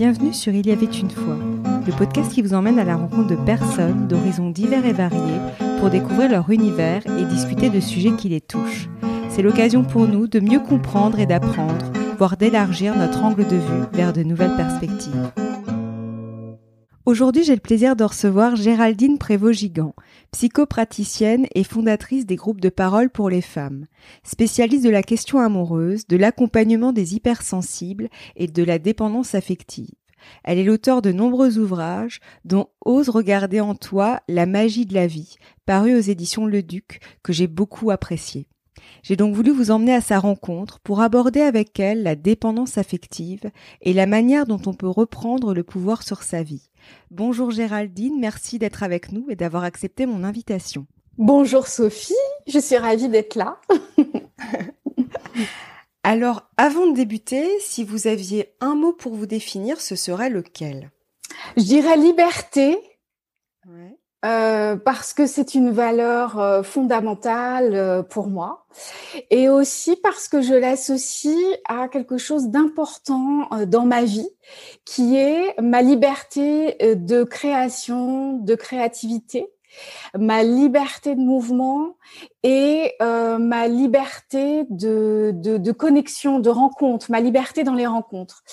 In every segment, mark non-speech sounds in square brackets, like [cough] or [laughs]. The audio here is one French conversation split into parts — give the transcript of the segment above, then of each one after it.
Bienvenue sur Il y avait une fois, le podcast qui vous emmène à la rencontre de personnes d'horizons divers et variés pour découvrir leur univers et discuter de sujets qui les touchent. C'est l'occasion pour nous de mieux comprendre et d'apprendre, voire d'élargir notre angle de vue vers de nouvelles perspectives. Aujourd'hui, j'ai le plaisir de recevoir Géraldine Prévost-Gigant, psychopraticienne et fondatrice des groupes de parole pour les femmes, spécialiste de la question amoureuse, de l'accompagnement des hypersensibles et de la dépendance affective. Elle est l'auteur de nombreux ouvrages, dont Ose regarder en toi la magie de la vie, paru aux éditions Le Duc, que j'ai beaucoup apprécié. J'ai donc voulu vous emmener à sa rencontre pour aborder avec elle la dépendance affective et la manière dont on peut reprendre le pouvoir sur sa vie. Bonjour Géraldine, merci d'être avec nous et d'avoir accepté mon invitation. Bonjour Sophie, je suis ravie d'être là. [laughs] Alors, avant de débuter, si vous aviez un mot pour vous définir, ce serait lequel? Je dirais liberté. Ouais. Euh, parce que c'est une valeur euh, fondamentale euh, pour moi et aussi parce que je l'associe à quelque chose d'important dans ma vie qui est ma liberté de création, de créativité, ma liberté de mouvement et ma liberté de, de, de, connexion, de rencontre, ma liberté dans les rencontres.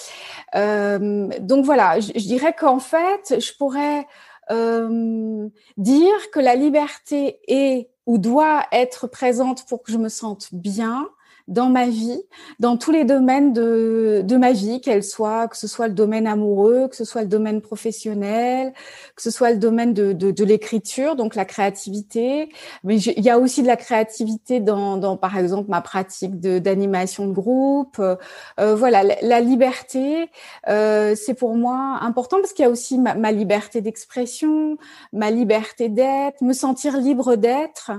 donc voilà, je, je dirais qu'en fait, je pourrais euh, dire que la liberté est ou doit être présente pour que je me sente bien, dans ma vie, dans tous les domaines de, de ma vie, qu'elle soit, que ce soit le domaine amoureux, que ce soit le domaine professionnel, que ce soit le domaine de, de, de l'écriture, donc la créativité. Mais il y a aussi de la créativité dans, dans par exemple, ma pratique d'animation de, groupe. Euh, voilà, la, liberté, euh, c'est pour moi important parce qu'il y a aussi ma, ma liberté d'expression, ma liberté d'être, me sentir libre d'être.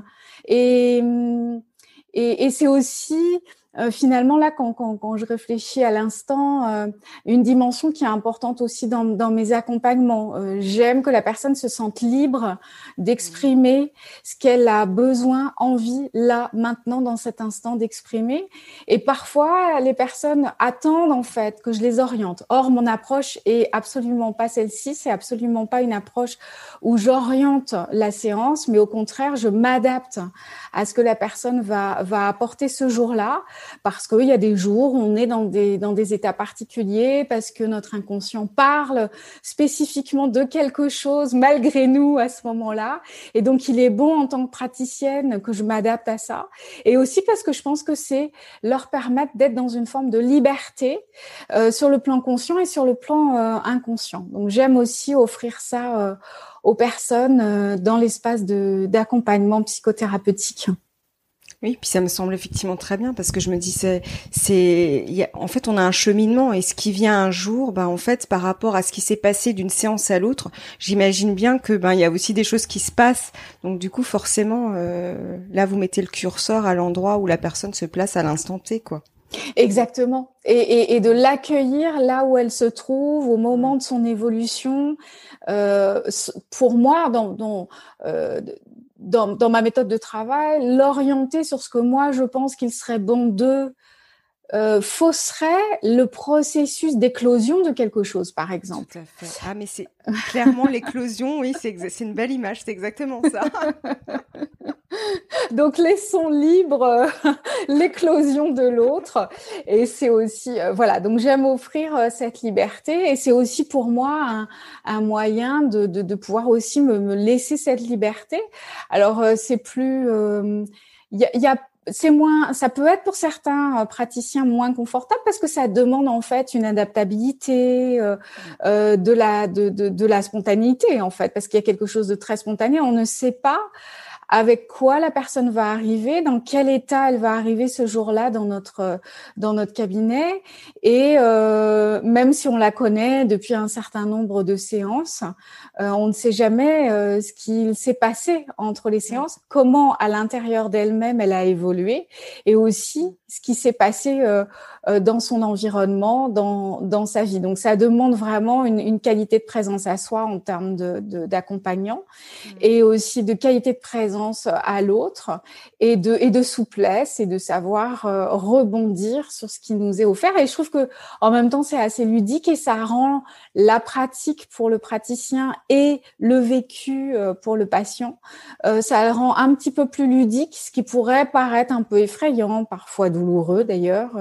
Et hum, et, et c'est aussi euh, finalement, là, quand, quand, quand, je réfléchis à l'instant, euh, une dimension qui est importante aussi dans, dans mes accompagnements. Euh, j'aime que la personne se sente libre d'exprimer ce qu'elle a besoin, envie, là, maintenant, dans cet instant d'exprimer. Et parfois, les personnes attendent, en fait, que je les oriente. Or, mon approche est absolument pas celle-ci. C'est absolument pas une approche où j'oriente la séance, mais au contraire, je m'adapte à ce que la personne va, va apporter ce jour-là parce qu'il y a des jours où on est dans des, dans des états particuliers, parce que notre inconscient parle spécifiquement de quelque chose malgré nous à ce moment-là. Et donc, il est bon en tant que praticienne que je m'adapte à ça. Et aussi parce que je pense que c'est leur permettre d'être dans une forme de liberté euh, sur le plan conscient et sur le plan euh, inconscient. Donc, j'aime aussi offrir ça euh, aux personnes euh, dans l'espace d'accompagnement psychothérapeutique. Oui, puis ça me semble effectivement très bien parce que je me dis c'est c'est en fait on a un cheminement et ce qui vient un jour, bah en fait par rapport à ce qui s'est passé d'une séance à l'autre, j'imagine bien que ben il y a aussi des choses qui se passent. Donc du coup forcément euh, là vous mettez le curseur à l'endroit où la personne se place à l'instant T quoi. Exactement. Et, et, et de l'accueillir là où elle se trouve, au moment de son évolution. Euh, pour moi, dans, dans, euh, dans, dans, ma méthode de travail, l'orienter sur ce que moi je pense qu'il serait bon de euh, fausserait le processus d'éclosion de quelque chose, par exemple. Tout à fait. Ah, mais c'est clairement l'éclosion, oui, c'est une belle image, c'est exactement ça. [laughs] Donc, laissons libre euh, [laughs] l'éclosion de l'autre. Et c'est aussi, euh, voilà, donc j'aime offrir cette liberté. Et c'est aussi pour moi un, un moyen de, de, de, pouvoir aussi me, me, laisser cette liberté. Alors, c'est plus... Il y a, y a c'est moins, ça peut être pour certains euh, praticiens moins confortable parce que ça demande en fait une adaptabilité, euh, euh, de la de, de, de, la spontanéité en fait, parce qu'il y a quelque chose de très spontané. On ne sait pas avec quoi la personne va arriver, dans quel état elle va arriver ce jour-là dans notre dans notre cabinet, et euh, même si on la connaît depuis un certain nombre de séances, euh, on ne sait jamais euh, ce qu'il s'est passé entre les séances, comment à l'intérieur d'elle-même elle a évolué, et aussi ce qui s'est passé euh, euh, dans son environnement, dans, dans sa vie. Donc ça demande vraiment une, une qualité de présence à soi en termes d'accompagnant de, d'accompagnant mmh. et aussi de qualité de présence présence à l'autre et de, et de souplesse et de savoir euh, rebondir sur ce qui nous est offert. Et je trouve que en même temps, c'est assez ludique et ça rend la pratique pour le praticien et le vécu euh, pour le patient, euh, ça le rend un petit peu plus ludique, ce qui pourrait paraître un peu effrayant, parfois douloureux d'ailleurs.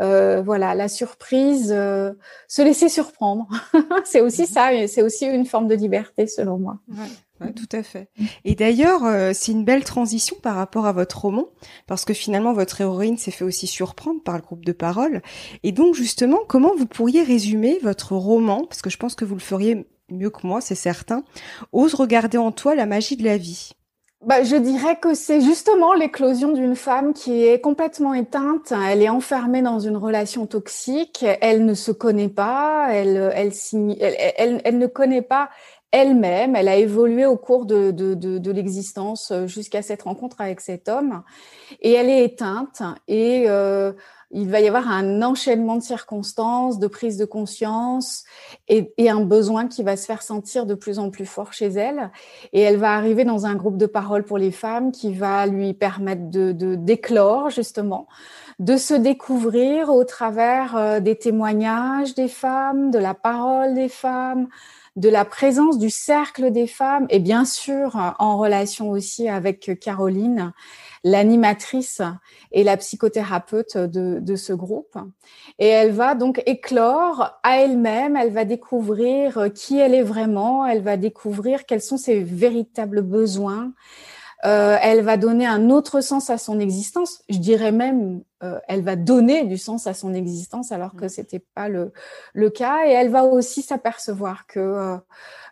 Mmh. voilà, la surprise, se laisser surprendre, [laughs] c'est aussi mmh. ça, c'est aussi une forme de liberté selon moi. Ouais, tout à fait. Et d'ailleurs, euh, c'est une belle transition par rapport à votre roman, parce que finalement, votre héroïne s'est fait aussi surprendre par le groupe de parole. Et donc, justement, comment vous pourriez résumer votre roman, parce que je pense que vous le feriez mieux que moi, c'est certain, Ose regarder en toi la magie de la vie? Bah, je dirais que c'est justement l'éclosion d'une femme qui est complètement éteinte. Elle est enfermée dans une relation toxique. Elle ne se connaît pas. Elle, elle, elle, elle, elle ne connaît pas elle-même. Elle a évolué au cours de, de, de, de l'existence euh, jusqu'à cette rencontre avec cet homme. Et elle est éteinte. Et euh, il va y avoir un enchaînement de circonstances, de prise de conscience et, et, un besoin qui va se faire sentir de plus en plus fort chez elle. Et elle va arriver dans un groupe de parole pour les femmes qui va lui permettre de d'éclore justement, de se découvrir au travers euh, des témoignages des femmes, de la parole des femmes, de la présence du cercle des femmes et bien sûr en relation aussi avec Caroline, l'animatrice et la psychothérapeute de, de, ce groupe. Et elle va donc éclore à elle-même, elle va découvrir qui elle est vraiment, elle va découvrir quels sont ses véritables besoins, euh, elle va donner un autre sens à son existence. Je dirais même, euh, elle va donner du sens à son existence alors que mm. c'était pas le, le cas. Et elle va aussi s'apercevoir que euh,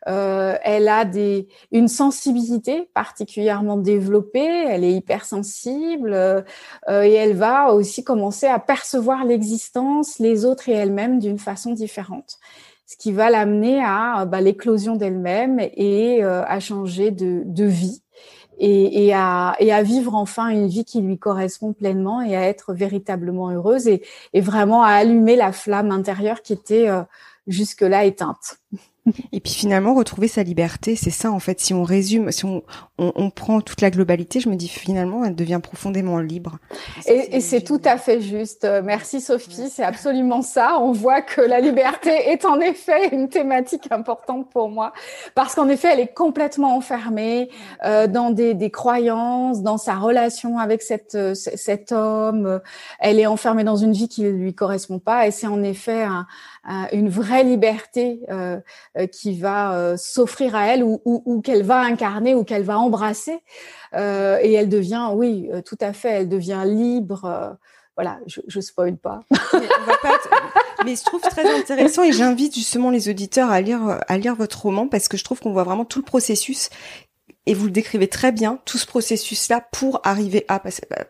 euh, elle a des, une sensibilité particulièrement développée. Elle est hypersensible euh, et elle va aussi commencer à percevoir l'existence, les autres et elle-même d'une façon différente ce qui va l'amener à bah, l'éclosion d'elle-même et à changer de, de vie et, à, vivre enfin une vie qui lui correspond pleinement et à être véritablement heureuse et, et vraiment à allumer la flamme intérieure qui était euh, jusque-là éteinte. Et puis finalement, retrouver sa liberté, c'est ça en fait. Si on résume, si on, on, on, prend toute la globalité, je me dis finalement, elle devient profondément libre. Et, et c'est tout à fait juste. Merci Sophie, c'est absolument ça. On voit que la liberté [laughs] est en effet une thématique importante pour moi, parce qu'en effet, elle est complètement enfermée euh, dans des, des, croyances, dans sa relation avec cette, cet homme. Elle est enfermée dans une vie qui ne lui correspond pas, et c'est en effet un, une vraie liberté euh, euh, qui va euh, s'offrir à elle ou, ou, ou qu'elle va incarner ou qu'elle va embrasser. Euh, et elle devient, oui, tout à fait, elle devient libre. voilà, je, je spoil pas. mais, je trouve très intéressant et j'invite justement les auditeurs à lire à lire votre roman parce que je trouve qu'on voit vraiment tout le processus et vous le décrivez très bien tout ce processus là pour arriver à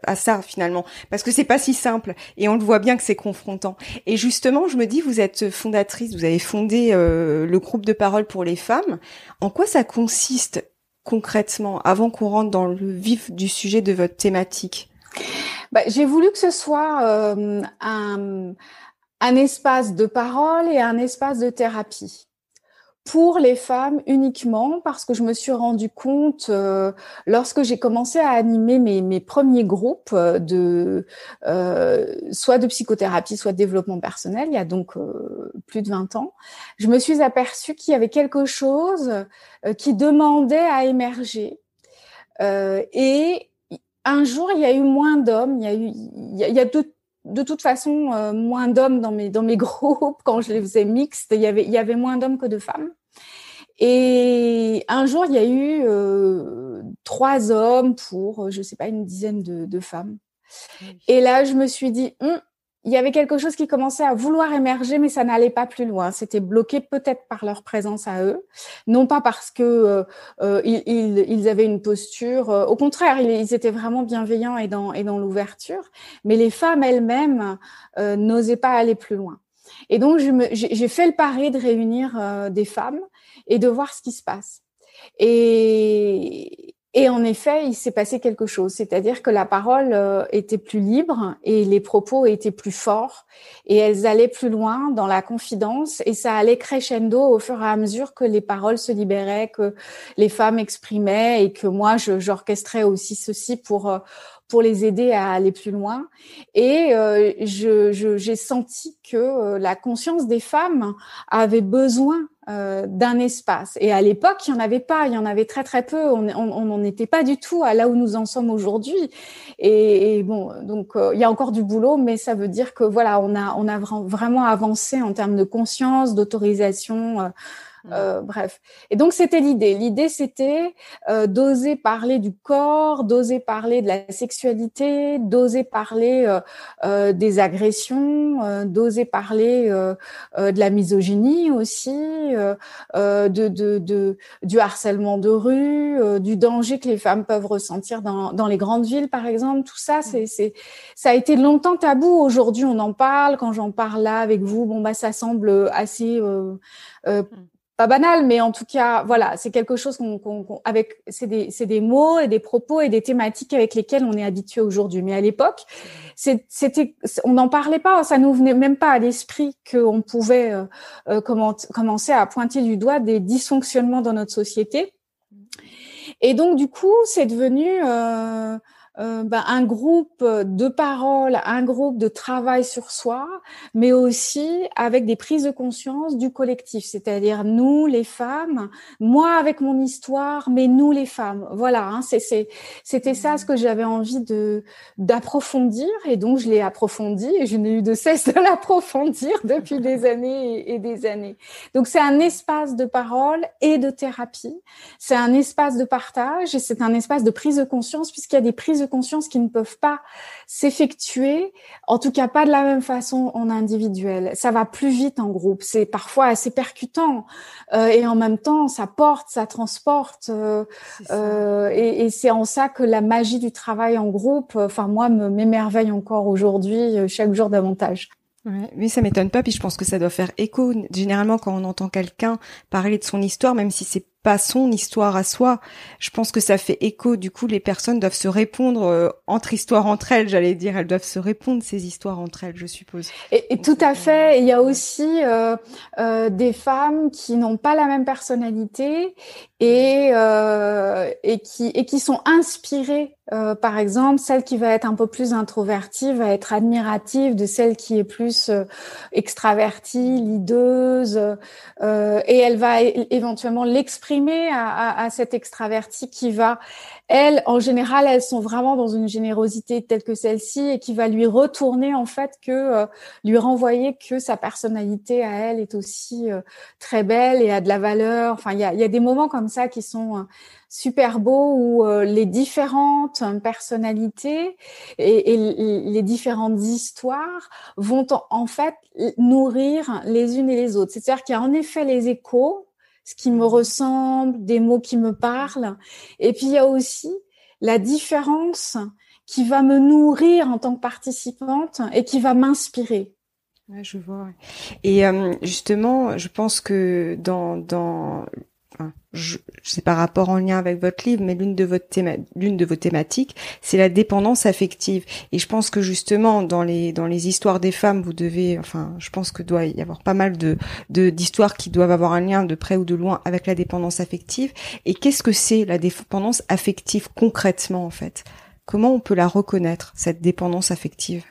à ça finalement parce que c'est pas si simple et on le voit bien que c'est confrontant et justement je me dis vous êtes fondatrice vous avez fondé euh, le groupe de parole pour les femmes en quoi ça consiste concrètement avant qu'on rentre dans le vif du sujet de votre thématique bah, j'ai voulu que ce soit euh, un, un espace de parole et un espace de thérapie pour les femmes uniquement parce que je me suis rendu compte euh, lorsque j'ai commencé à animer mes, mes premiers groupes euh, de euh, soit de psychothérapie soit de développement personnel il y a donc euh, plus de 20 ans je me suis aperçue qu'il y avait quelque chose qui demandait à émerger et un jour il y a eu moins d'hommes il y a eu il y a, il y a de de toute façon euh, moins d'hommes dans mes dans mes [laughs] groupes quand je les faisais mixtes. Il y avait il y avait moins d'hommes que de femmes. Et un jour, il y a eu euh, trois hommes pour, je sais pas, une dizaine de, de femmes. Et là, je me suis dit, hum, il y avait quelque chose qui commençait à vouloir émerger, mais ça n'allait pas plus loin. C'était bloqué peut-être par leur présence à eux, non pas parce que euh, euh ils, ils, avaient une posture. Euh, au contraire, ils, étaient vraiment bienveillants et dans, et dans l'ouverture, mais les femmes elles-mêmes euh, n'osaient pas aller plus loin. Et donc, j'ai fait le pari de réunir des femmes et de voir ce qui se passe. Et, Et en effet, il s'est passé quelque chose, c'est-à-dire que la parole euh, était plus libre et les propos étaient plus forts et elles allaient plus loin dans la confidence et ça allait crescendo au fur et à mesure que les paroles se libéraient, que les femmes exprimaient et que moi j'orchestrais aussi ceci pour euh, pour les aider à aller plus loin. Et euh, j'ai senti que la conscience des femmes avait besoin euh, d'un espace. Et à l'époque, il n'y en avait pas, il y en avait très très peu. On n'en était pas du tout à là où nous en sommes aujourd'hui. Et, bon, donc euh, il y a encore du boulot, mais ça veut dire que voilà, on a on a vraiment avancé en termes de conscience, d'autorisation. Euh, euh, bref. Et donc c'était l'idée. L'idée c'était euh, d'oser parler du corps, d'oser parler de la sexualité, d'oser parler euh, euh des agressions, d'oser parler de la misogynie aussi, de, de, de, du harcèlement de rue, du danger que les femmes peuvent ressentir dans, dans les grandes villes par exemple. Tout ça, c'est, c'est ça a été longtemps tabou. Aujourd'hui, on en parle. Quand j'en parle là avec vous, bon bah ça semble assez euh, pas banal, mais en tout cas, voilà, c'est quelque chose qu'on, avec, c'est des, c'est des mots et des propos et des thématiques avec lesquelles on est habitué aujourd'hui. Mais à l'époque, c'était, on n'en parlait pas, ça nous venait même pas à l'esprit qu'on pouvait euh, euh commencer à pointer du doigt des dysfonctionnements dans notre société. Et donc, du coup, c'est devenu euh, euh, ben, un groupe de parole, un groupe de travail sur soi, mais aussi avec des prises de conscience du collectif, c'est-à-dire nous les femmes, moi avec mon histoire, mais nous les femmes. Voilà, hein, c'était ça ce que j'avais envie de d'approfondir et donc je l'ai approfondi et je n'ai eu de cesse de [laughs] l'approfondir depuis des années et, des années. Donc c'est un espace de parole et de thérapie, c'est un espace de partage et c'est un espace de prise de conscience puisqu'il y a des prises de conscience qui ne peuvent pas s'effectuer, en tout cas pas de la même façon en individuel. Ça va plus vite en groupe, c'est parfois assez percutant euh, et en même temps ça porte, ça transporte euh, euh, et, et c'est en ça que la magie du travail en groupe, enfin moi, m'émerveille encore aujourd'hui, chaque jour davantage. Ouais, oui, ça m'étonne pas. Puis je pense que ça doit faire écho. Généralement, quand on entend quelqu'un parler de son histoire, même si c'est pas son histoire à soi. Je pense que ça fait écho. Du coup, les personnes doivent se répondre euh, entre histoires entre elles. J'allais dire, elles doivent se répondre ces histoires entre elles, je suppose. Et, tout à fait. Il y a aussi euh, euh, des femmes qui n'ont pas la même personnalité et et qui et qui sont inspirées. par exemple, celle qui va être un peu plus introvertie va être admirative de celle qui est plus extravertie, lideuse, et elle va éventuellement l'exprimer à, cette extravertie qui va, elle, en général, elles sont vraiment dans une générosité telle que celle-ci et qui va lui retourner en fait que euh, lui renvoyer que sa personnalité à elle est aussi euh, très belle et a de la valeur. Enfin, il y a, des moments comme ça qui sont euh, super beaux où les différentes personnalités et, les différentes histoires vont en fait nourrir les unes et les autres. C'est-à-dire qu'il y a en effet les échos ce qui me ressemble, des mots qui me parlent. Et puis il y a aussi la différence qui va me nourrir en tant que participante et qui va m'inspirer. Ouais, je vois. Et euh, justement, je pense que dans dans je, sais pas rapport en lien avec votre livre, mais l'une de votre l'une de vos thématiques, c'est la dépendance affective. Et je pense que justement dans les dans les histoires des femmes, vous devez, enfin, je pense que doit y avoir pas mal de d'histoires qui doivent avoir un lien de près ou de loin avec la dépendance affective. Et qu'est-ce que c'est la dépendance affective concrètement en fait? Comment on peut la reconnaître cette dépendance affective?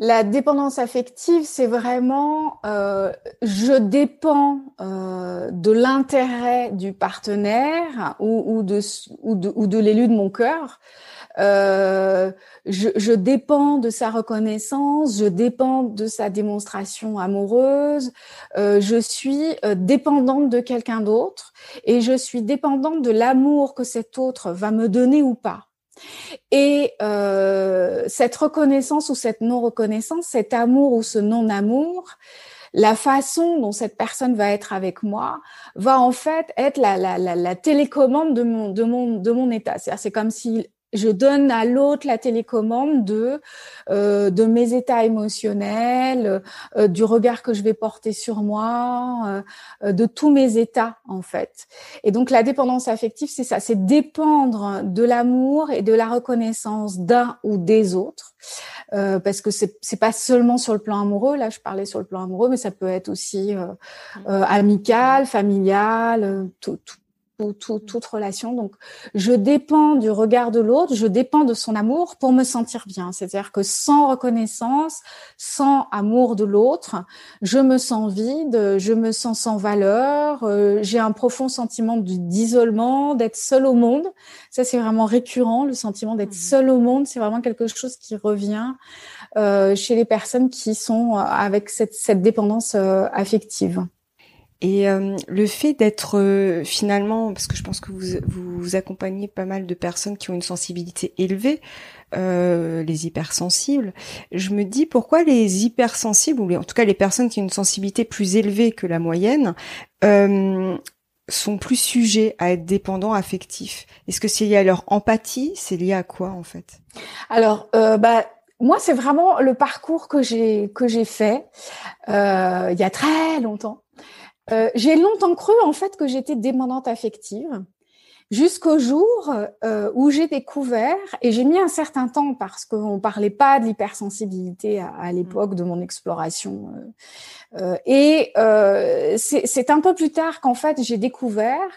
La dépendance affective, c'est vraiment euh, je dépends euh, de l'intérêt du partenaire ou, de, l'élu de mon cœur. Euh, je, je, dépends de sa reconnaissance, je dépends de sa démonstration amoureuse, je suis dépendante de quelqu'un d'autre et je suis dépendante de l'amour que cet autre va me donner ou pas. Et euh, cette reconnaissance ou cette non-reconnaissance, cet amour ou ce non-amour, la façon dont cette personne va être avec moi va en fait être la, la, télécommande de mon, de mon, de mon état. C'est comme si je donne à l'autre la télécommande de euh, de mes états émotionnels, euh, du regard que je vais porter sur moi, euh, de tous mes états en fait. Et donc la dépendance affective, c'est ça, c'est dépendre de l'amour et de la reconnaissance d'un ou des autres, parce que c'est c'est pas seulement sur le plan amoureux. Là, je parlais sur le plan amoureux, mais ça peut être aussi amical, familial, tout, tout toute relation. Donc, je dépends du regard de l'autre, je dépends de son amour pour me sentir bien. C'est-à-dire que sans reconnaissance, sans amour de l'autre, je me sens vide, je me sens sans valeur, euh, j'ai un profond sentiment d'isolement, d'être seul au monde. Ça, c'est vraiment récurrent, le sentiment d'être mmh. seul au monde. C'est vraiment quelque chose qui revient euh, chez les personnes qui sont avec cette, cette dépendance euh, affective. Et euh, le fait d'être euh, finalement, parce que je pense que vous, vous, accompagnez pas mal de personnes qui ont une sensibilité élevée, euh, les hypersensibles, je me dis pourquoi les hypersensibles, ou en tout cas les personnes qui ont une sensibilité plus élevée que la moyenne, sont plus sujets à être dépendants affectifs. Est-ce que c'est lié à leur empathie? C'est lié à quoi en fait? Alors, bah moi, c'est vraiment le parcours que j'ai que j'ai fait il y a très longtemps. Euh, j'ai longtemps cru en fait que j'étais dépendante affective jusqu'au jour euh, où j'ai découvert, et j'ai mis un certain temps parce qu'on parlait pas de l'hypersensibilité à, l'époque de mon exploration, euh, et c'est un peu plus tard qu'en fait j'ai découvert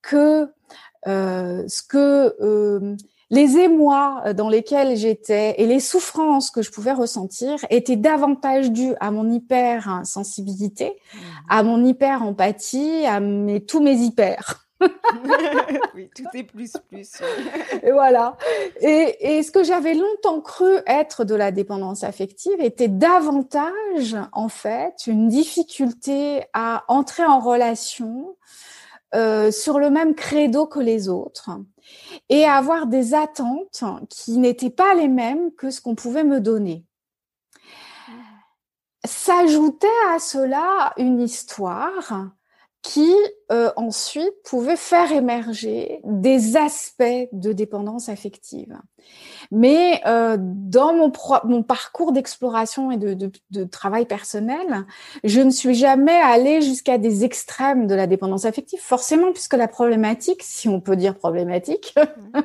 que ce que les émois euh, dans lesquels j'étais et les souffrances que je pouvais ressentir étaient davantage dues à mon hyper-sensibilité, mmh. à mon hyper-empathie, à mes, tous mes hyper. [laughs] oui, tout est plus plus. [laughs] et voilà. Et, et ce que j'avais longtemps cru être de la dépendance affective était davantage, en fait, une difficulté à entrer en relation euh, sur le même credo que les autres et avoir des attentes qui n'étaient pas les mêmes que ce qu'on pouvait me donner. S'ajoutait à cela une histoire qui euh, ensuite pouvait faire émerger des aspects de dépendance affective. Mais euh, dans mon, mon parcours d'exploration et de, de, de, travail personnel, je ne suis jamais allée jusqu'à des extrêmes de la dépendance affective, forcément, puisque la problématique, si on peut dire problématique,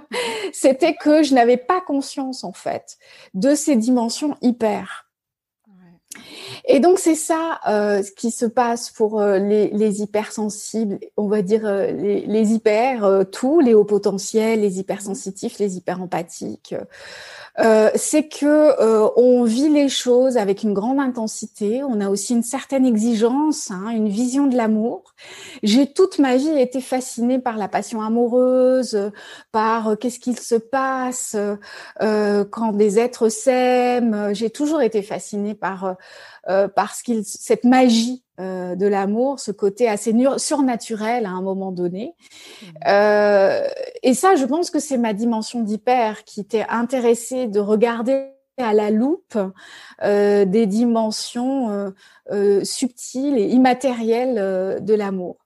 [laughs] c'était que je n'avais pas conscience, en fait, de ces dimensions hyper. Et donc c'est ça euh, ce qui se passe pour euh, les, les, hypersensibles, on va dire euh, les, les, hyper, tous, les hauts potentiels, les hypersensitifs, les hyperempathiques. c'est que on vit les choses avec une grande intensité. On a aussi une certaine exigence, hein, une vision de l'amour. J'ai toute ma vie été fascinée par la passion amoureuse, par qu'est-ce qu'il se passe quand des êtres s'aiment. J'ai toujours été fascinée par euh, parce qu'il cette magie euh, de l'amour, ce côté assez surnaturel à un moment donné. Mmh. Euh, et ça, je pense que c'est ma dimension d'hyper qui était intéressée de regarder à la loupe euh, des dimensions euh, subtiles et immatérielles de l'amour.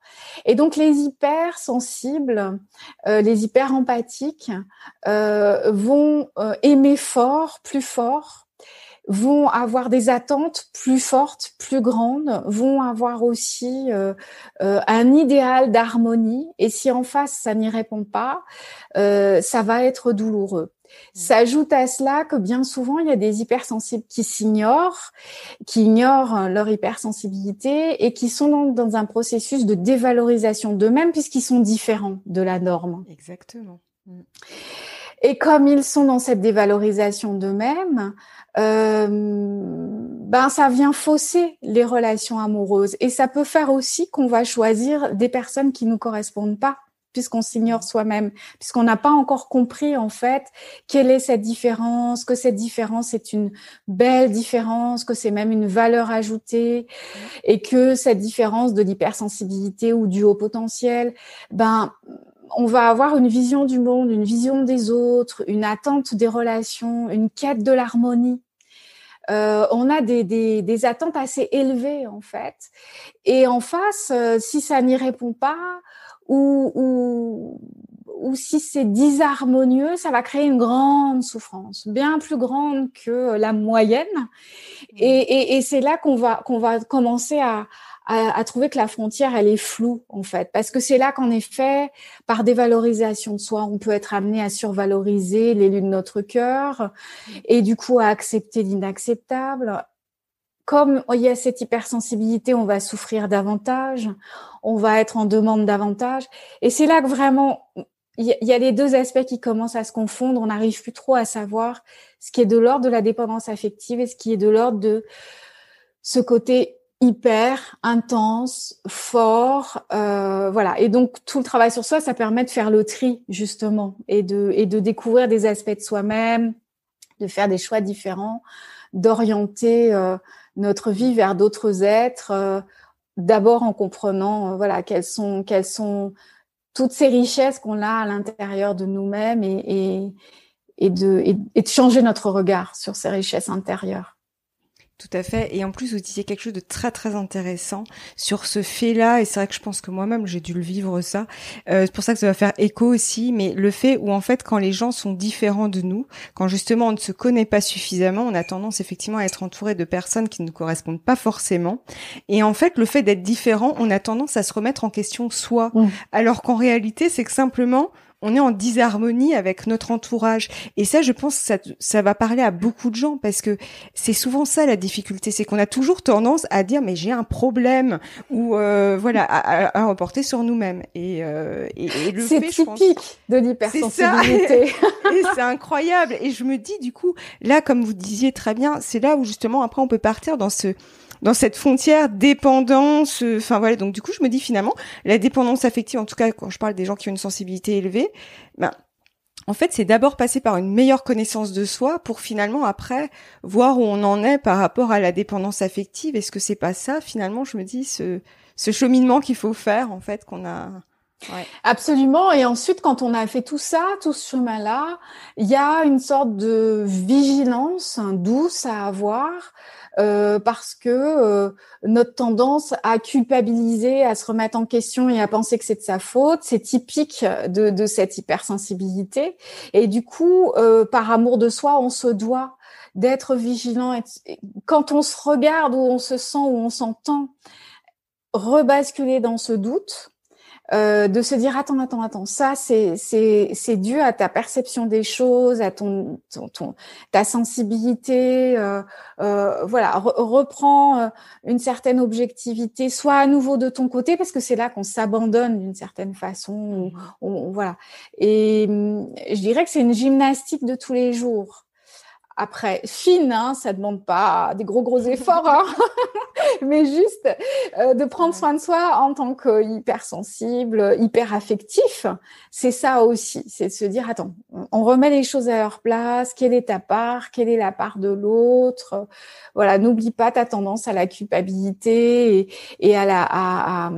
Et donc les hypersensibles, les hyper empathiques vont aimer fort, plus fort, vont avoir des attentes plus fortes, plus grandes, vont avoir aussi euh, euh, un idéal d'harmonie. Et si en face ça n'y répond pas, euh, ça va être douloureux. Mmh. S'ajoute à cela que bien souvent il y a des hypersensibles qui s'ignorent, qui ignorent leur hypersensibilité et qui sont dans, dans un processus de dévalorisation d'eux-mêmes puisqu'ils sont différents de la norme. Exactement. Mmh. Et comme ils sont dans cette dévalorisation d'eux-mêmes, euh, ben ça vient fausser les relations amoureuses. Et ça peut faire aussi qu'on va choisir des personnes qui nous correspondent pas puisqu'on s'ignore soi-même, puisqu'on n'a pas encore compris en fait quelle est cette différence, que cette différence est une belle différence, que c'est même une valeur ajoutée, et que cette différence de l'hypersensibilité ou du haut potentiel, ben on va avoir une vision du monde, une vision des autres, une attente des relations, une quête de l'harmonie euh, on a des, des, attentes assez élevées en fait. Et en face, euh, si ça n'y répond pas, ou, ou si c'est disharmonieux, ça va créer une grande souffrance, bien plus grande que la moyenne. Et, et, c'est là qu'on va qu'on va commencer à, à, trouver que la frontière, elle est floue, en fait. Parce que c'est là qu'en effet, par dévalorisation de soi, on peut être amené à survaloriser l'élu de notre cœur et du coup à accepter l'inacceptable. Comme il y a cette hypersensibilité, on va souffrir davantage, on va être en demande davantage. Et c'est là que vraiment, il y a les deux aspects qui commencent à se confondre. On n'arrive plus trop à savoir ce qui est de l'ordre de la dépendance affective et ce qui est de l'ordre de ce côté hyper intense, fort, euh, voilà. Et donc tout le travail sur soi, ça permet de faire le tri justement et de et de découvrir des aspects de soi-même, de faire des choix différents, d'orienter euh, notre vie vers d'autres êtres. Euh, d'abord en comprenant, voilà, quelles sont quelles sont toutes ces richesses qu'on a à l'intérieur de nous-mêmes et, et et de, et de changer notre regard sur ces richesses intérieures. Tout à fait. Et en plus, vous disiez quelque chose de très très intéressant sur ce fait-là. Et c'est vrai que je pense que moi-même j'ai dû le vivre ça. Euh, c'est pour ça que ça va faire écho aussi. Mais le fait où en fait, quand les gens sont différents de nous, quand justement on ne se connaît pas suffisamment, on a tendance effectivement à être entouré de personnes qui ne correspondent pas forcément. Et en fait, le fait d'être différent, on a tendance à se remettre en question soi. Mmh. Alors qu'en réalité, c'est que simplement on est en disharmonie avec notre entourage. Et ça, je pense que ça, ça va parler à beaucoup de gens parce que c'est souvent ça la difficulté, c'est qu'on a toujours tendance à dire mais j'ai un problème ou euh, voilà à, à, reporter sur nous-mêmes. Et, euh, et, le c'est typique de l'hypersensibilité. [laughs] et c'est incroyable. Et je me dis du coup là, comme vous disiez très bien, c'est là où justement après on peut partir dans ce dans cette frontière dépendance. Euh, enfin voilà, donc du coup, je me dis finalement, la dépendance affective, en tout cas quand je parle des gens qui ont une sensibilité élevée, ben en fait, c'est d'abord passer par une meilleure connaissance de soi pour finalement après voir où on en est par rapport à la dépendance affective. Est-ce que c'est pas ça finalement Je me dis ce, ce cheminement qu'il faut faire en fait qu'on a. Ouais. Absolument. Et ensuite, quand on a fait tout ça, tout ce chemin-là, il y a une sorte de vigilance douce à avoir euh, parce que euh, notre tendance à culpabiliser, à se remettre en question et à penser que c'est de sa faute, c'est typique de, de, cette hypersensibilité. Et du coup, euh, par amour de soi, on se doit d'être vigilant. Quand on se regarde ou on se sent ou on s'entend, rebasculer dans ce doute, euh, de se dire attends attends attends ça c'est c'est c'est dû à ta perception des choses à ton ton, ta sensibilité euh, euh, voilà reprends euh, une certaine objectivité soit à nouveau de ton côté parce que c'est là qu'on s'abandonne d'une certaine façon mmh. voilà et hum, je dirais que c'est une gymnastique de tous les jours après, fine, hein, ça demande pas des gros gros efforts, hein, [laughs] mais juste euh, de prendre soin de soi en tant que hypersensible, hyper affectif, c'est ça aussi, c'est de se dire attends, on remet les choses à leur place, quelle est ta part, quelle est la part de l'autre, voilà, n'oublie pas ta tendance à la culpabilité et, à la à,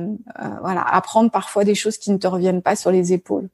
voilà à prendre parfois des choses qui ne te reviennent pas sur les épaules.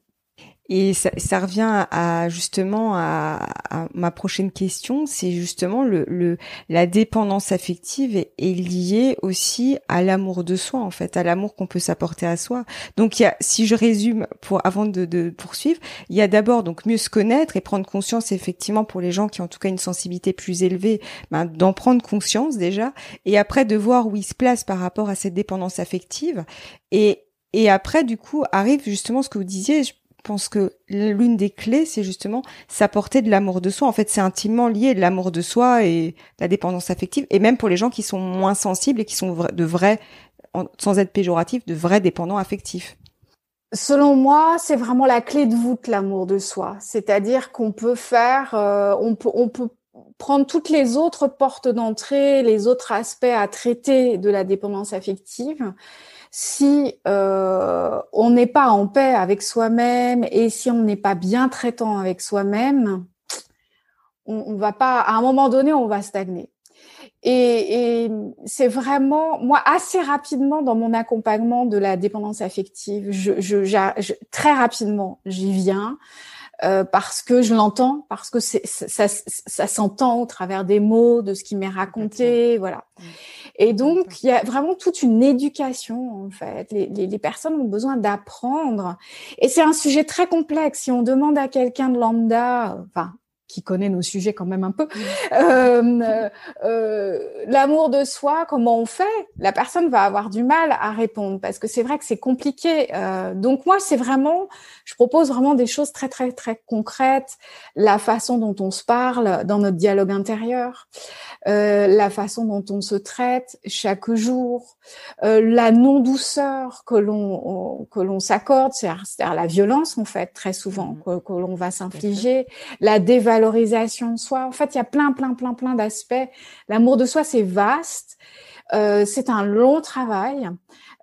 Et ça, ça, revient à justement à, à ma prochaine question, c'est justement le, le, la dépendance affective est, liée aussi à l'amour de soi en fait, à l'amour qu'on peut s'apporter à soi. Donc il y a, si je résume pour avant de, de poursuivre, il y a d'abord donc mieux se connaître et prendre conscience effectivement pour les gens qui ont en tout cas une sensibilité plus élevée, ben, d'en prendre conscience déjà, et après de voir où ils se placent par rapport à cette dépendance affective et et après, du coup, arrive justement ce que vous disiez, pense que l'une des clés, c'est justement s'apporter de l'amour de soi. En fait, c'est intimement lié l'amour de soi et la dépendance affective. Et même pour les gens qui sont moins sensibles et qui sont de vrais, sans être péjoratifs, de vrais dépendants affectifs. Selon moi, c'est vraiment la clé de voûte, l'amour de soi. C'est-à-dire qu'on peut faire, euh, on peut prendre toutes les autres portes d'entrée, les autres aspects à traiter de la dépendance affective si euh, on n'est pas en paix avec soi-même et si on n'est pas bien traitant avec soi-même, on, va pas, à un moment donné, on va stagner. Et, c'est vraiment, moi, assez rapidement dans mon accompagnement de la dépendance affective, très rapidement, j'y viens. Euh, parce que je l'entends, parce que c'est, ça, ça s'entend au travers des mots, de ce qui m'est raconté, voilà. Mmh. Et donc, il y a vraiment toute une éducation, en fait. Les, les, les personnes ont besoin d'apprendre. Et c'est un sujet très complexe. Si on demande à quelqu'un de lambda, enfin, qui connaît nos sujets quand même un peu. Euh, euh, L'amour de soi, comment on fait? La personne va avoir du mal à répondre parce que c'est vrai que c'est compliqué. Euh, donc moi, c'est vraiment, je propose vraiment des choses très très très concrètes. La façon dont on se parle dans notre dialogue intérieur, euh, la façon dont on se traite chaque jour, euh, la non douceur que l'on que l'on s'accorde, c'est-à-dire la violence en fait très souvent mmh. que, que l'on va s'infliger, la dévalorisation valorisation de soi. En fait, il y a plein, plein, plein, plein d'aspects. L'amour de soi, c'est vaste. Euh, c'est un long travail.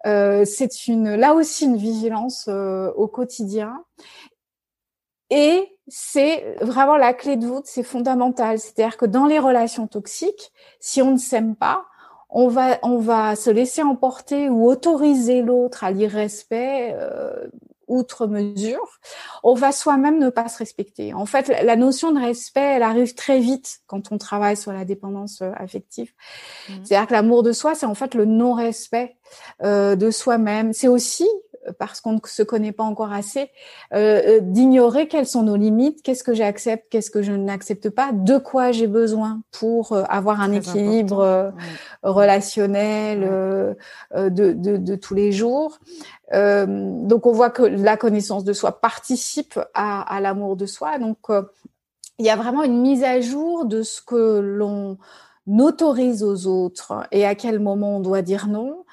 Euh, c'est une, là aussi, une vigilance euh, au quotidien. Et c'est vraiment la clé de voûte, c'est fondamental. C'est-à-dire que dans les relations toxiques, si on ne s'aime pas, on va, on va se laisser emporter ou autoriser l'autre à l'irrespect outre mesure, on va soi-même ne pas se respecter. En fait, la notion de respect, elle arrive très vite quand on travaille sur la dépendance euh, affective. Mmh. C'est-à-dire que l'amour de soi, c'est en fait le non-respect euh, de soi-même. C'est aussi parce qu'on ne se connaît pas encore assez, euh, d'ignorer quelles sont nos limites, qu'est-ce que j'accepte, qu'est-ce que je n'accepte pas, de quoi j'ai besoin pour avoir un équilibre relationnel de, de, de, tous les jours. Euh, donc on voit que la connaissance de soi participe à, l'amour de soi. Donc euh, il y a vraiment une mise à jour de ce que l'on autorise aux autres et à quel moment on doit dire non.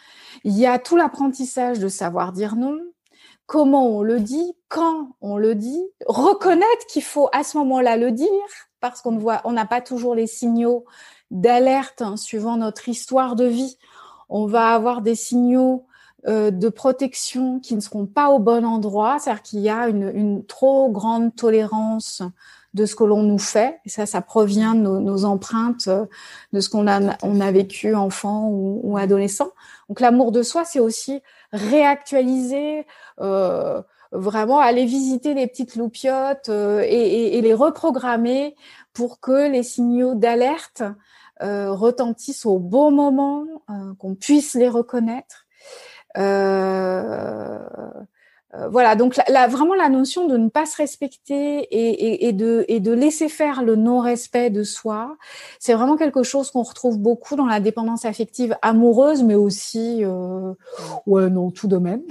Il y a tout l'apprentissage de savoir dire non, comment on le dit, quand on le dit, reconnaître qu'il faut à ce moment-là le dire parce qu'on voit, on n'a pas toujours les signaux d'alerte hein, suivant notre histoire de vie. On va avoir des signaux euh, de protection qui ne seront pas au bon endroit, c'est-à-dire qu'il y a une, trop grande tolérance de ce que l'on nous fait, ça, ça provient de nos, nos empreintes, euh, de ce qu'on a, on a vécu enfant ou, ou adolescent. Donc l'amour de soi, c'est aussi réactualiser, euh, vraiment aller visiter les petites loupiotes euh, et, et, et, les reprogrammer pour que les signaux d'alerte retentissent au bon moment, qu'on puisse les reconnaître euh, euh, voilà, donc la, vraiment la notion de ne pas se respecter et, et, de, et de laisser faire le non-respect de soi, c'est vraiment quelque chose qu'on retrouve beaucoup dans la dépendance affective amoureuse, mais aussi, euh, ouais, non, tout de même.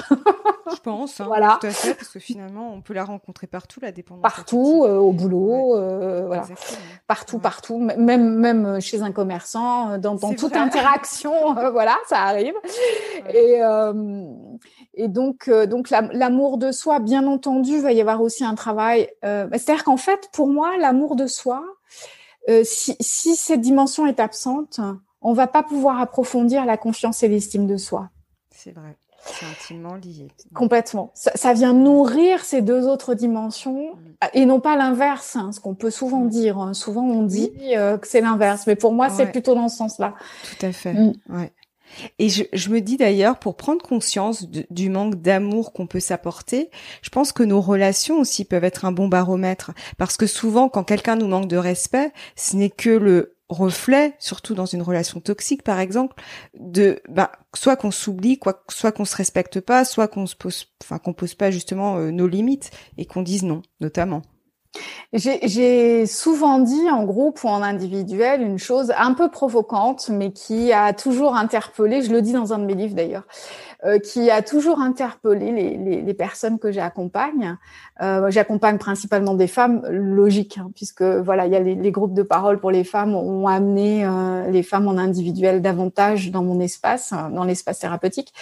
Je pense, hein, voilà. tout à fait, parce que finalement, on peut la rencontrer partout, la dépendance. Partout, euh, au boulot, euh, voilà. Partout, partout, même, même chez un commerçant, dans, dans toute interaction, [laughs] voilà, ça arrive. Et, et donc, donc la, la l'amour de soi, bien entendu, il va y avoir aussi un travail. Euh, c'est-à-dire qu'en fait, pour moi, l'amour de soi, euh, si, si, cette dimension est absente, on va pas pouvoir approfondir la confiance et l'estime de soi. C'est vrai. C'est intimement lié. Complètement. Ça, ça, vient nourrir ces deux autres dimensions mm. et non pas l'inverse, hein, ce qu'on peut souvent mm. dire. Hein. Souvent, on dit euh, que c'est l'inverse, mais pour moi, c'est plutôt dans ce sens-là. Tout à fait. Mm. Ouais. Et je, me dis d'ailleurs, pour prendre conscience du manque d'amour qu'on peut s'apporter, je pense que nos relations aussi peuvent être un bon baromètre. Parce que souvent, quand quelqu'un nous manque de respect, ce n'est que le reflet, surtout dans une relation toxique par exemple, de bah, soit qu'on s'oublie, soit qu'on se respecte pas, soit qu'on se pose, enfin qu'on pose pas justement euh, nos limites et qu'on dise non, notamment. J'ai souvent dit en groupe ou en individuel une chose un peu provocante, mais qui a toujours interpellé, je le dis dans un de mes livres d'ailleurs, euh, qui a toujours interpellé les, les, les personnes que j'accompagne. Euh, j'accompagne principalement des femmes, logiques, hein, puisque voilà, il y a les, les, groupes de parole pour les femmes ont amené euh, les femmes en individuel davantage dans mon espace, dans l'espace thérapeutique.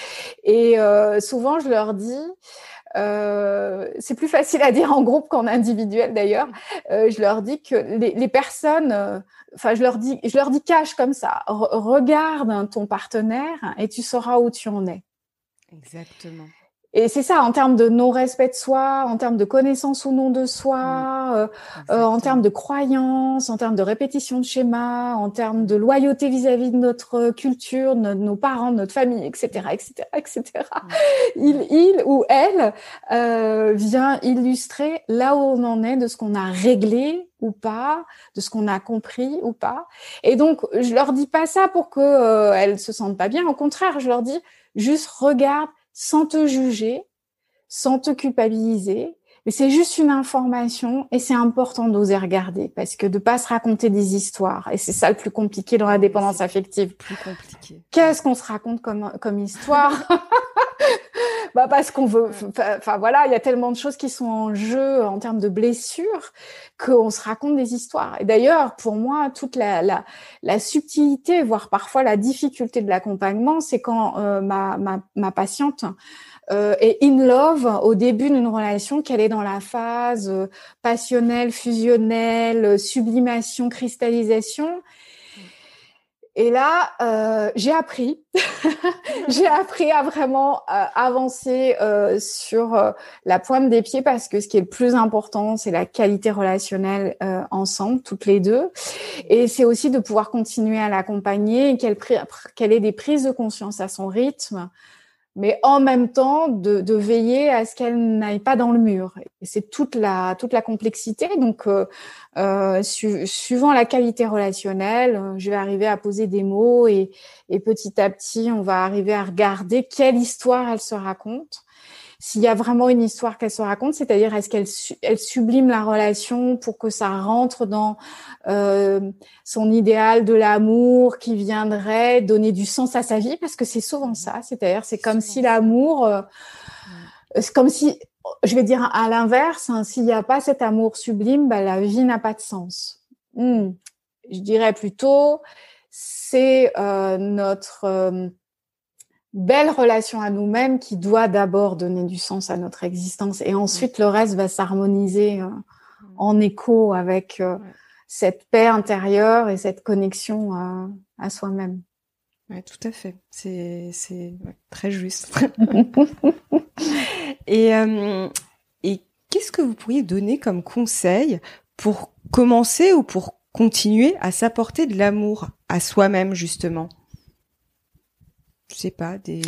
Et euh, souvent, je leur dis euh, c'est plus facile à dire en groupe qu'en individuel d'ailleurs. Euh, je leur dis que les, personnes, euh, enfin je leur dis, je leur dis cache comme ça. regarde ton partenaire et tu sauras où tu en es. Exactement. Et c'est ça, en termes de non-respect de soi, en termes de connaissance ou non de soi, euh, euh, en termes de croyance, en termes de répétition de schéma, en termes de loyauté vis-à-vis de notre culture, de nos parents, de notre famille, etc., etc., etc. Il, il ou elle euh, vient illustrer là où on en est de ce qu'on a réglé ou pas, de ce qu'on a compris ou pas. Et donc, je leur dis pas ça pour que euh, elles se sentent pas bien. Au contraire, je leur dis juste regarde sans te juger, sans te culpabiliser. Mais c'est juste une information et c'est important d'oser regarder parce que de pas se raconter des histoires et c'est ça le plus compliqué dans la dépendance affective. Plus compliqué. Qu'est-ce qu'on se raconte comme comme histoire? [laughs] Bah parce qu'on veut. Enfin voilà, il y a tellement de choses qui sont en jeu en termes de blessures qu'on se raconte des histoires. Et d'ailleurs, pour moi, toute la, la, la subtilité, voire parfois la difficulté de l'accompagnement, c'est quand euh, ma, ma, ma patiente euh, est in love au début d'une relation, qu'elle est dans la phase euh, passionnelle, fusionnelle, sublimation, cristallisation. Et là, euh, j'ai appris, [laughs] j'ai appris à vraiment euh, avancer euh, sur euh, la pointe des pieds parce que ce qui est le plus important, c'est la qualité relationnelle euh, ensemble, toutes les deux. Et c'est aussi de pouvoir continuer à l'accompagner, qu'elle qu'elle ait des prises de conscience à son rythme, mais en même temps de, veiller à ce qu'elle n'aille pas dans le mur. C'est toute la toute la complexité. Donc, euh, euh suivant la qualité relationnelle, euh, je vais arriver à poser des mots et petit à petit, on va arriver à regarder quelle histoire elle se raconte s'il y a vraiment une histoire qu'elle se raconte, c'est-à-dire est-ce qu'elle elle sublime la relation pour que ça rentre dans euh, son idéal de l'amour qui viendrait donner du sens à sa vie, parce que c'est souvent ça, c'est-à-dire c'est comme si l'amour, euh, c'est comme si, je vais dire à l'inverse, hein, s'il n'y a pas cet amour sublime, bah, la vie n'a pas de sens. Hmm. Je dirais plutôt, c'est euh, notre euh, belle relation à nous-mêmes qui doit d'abord donner du sens à notre existence et ensuite le reste va s'harmoniser euh, en écho avec euh, cette paix intérieure et cette connexion à, à soi-même. Oui, tout à fait. C'est très juste. [laughs] et euh, et qu'est-ce que vous pourriez donner comme conseil pour commencer ou pour continuer à s'apporter de l'amour à soi-même justement? Sais pas, des,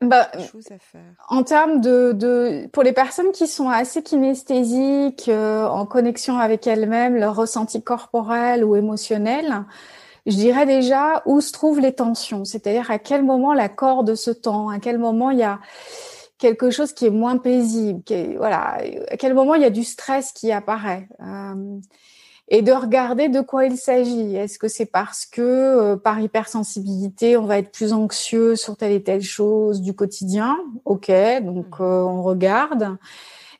bah, choses à faire. En termes de, de, pour les personnes qui sont assez kinesthésiques, euh, en connexion avec elles-mêmes, leur ressenti corporel ou émotionnel, je dirais déjà où se trouvent les tensions, c'est-à-dire à quel moment la corde se tend, à quel moment il y a quelque chose qui est moins paisible, qui voilà, à quel moment il y a du stress qui apparaît. Euh, et de regarder de quoi il s'agit. Est-ce que c'est parce que euh, par hypersensibilité, on va être plus anxieux sur telle et telle chose du quotidien? Ok, donc mmh. euh, on regarde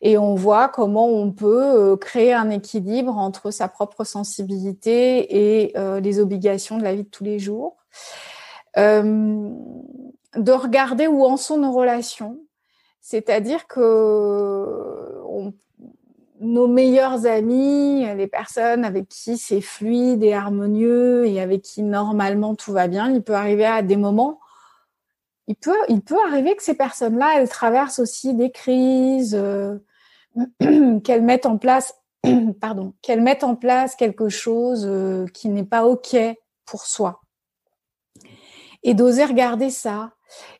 et on voit comment on peut euh, créer un équilibre entre sa propre sensibilité et les obligations de la vie de tous les jours. de regarder où en sont nos relations, c'est-à-dire que on nos meilleurs amis, les personnes avec qui c'est fluide et harmonieux et avec qui normalement tout va bien, il peut arriver à des moments, il peut, il peut arriver que ces personnes-là, elles traversent aussi des crises, euh, [clears throat] qu'elles mettent en place, [clears throat] pardon, qu'elles mettent en place quelque chose euh, qui n'est pas ok pour soi. Et d'oser regarder ça,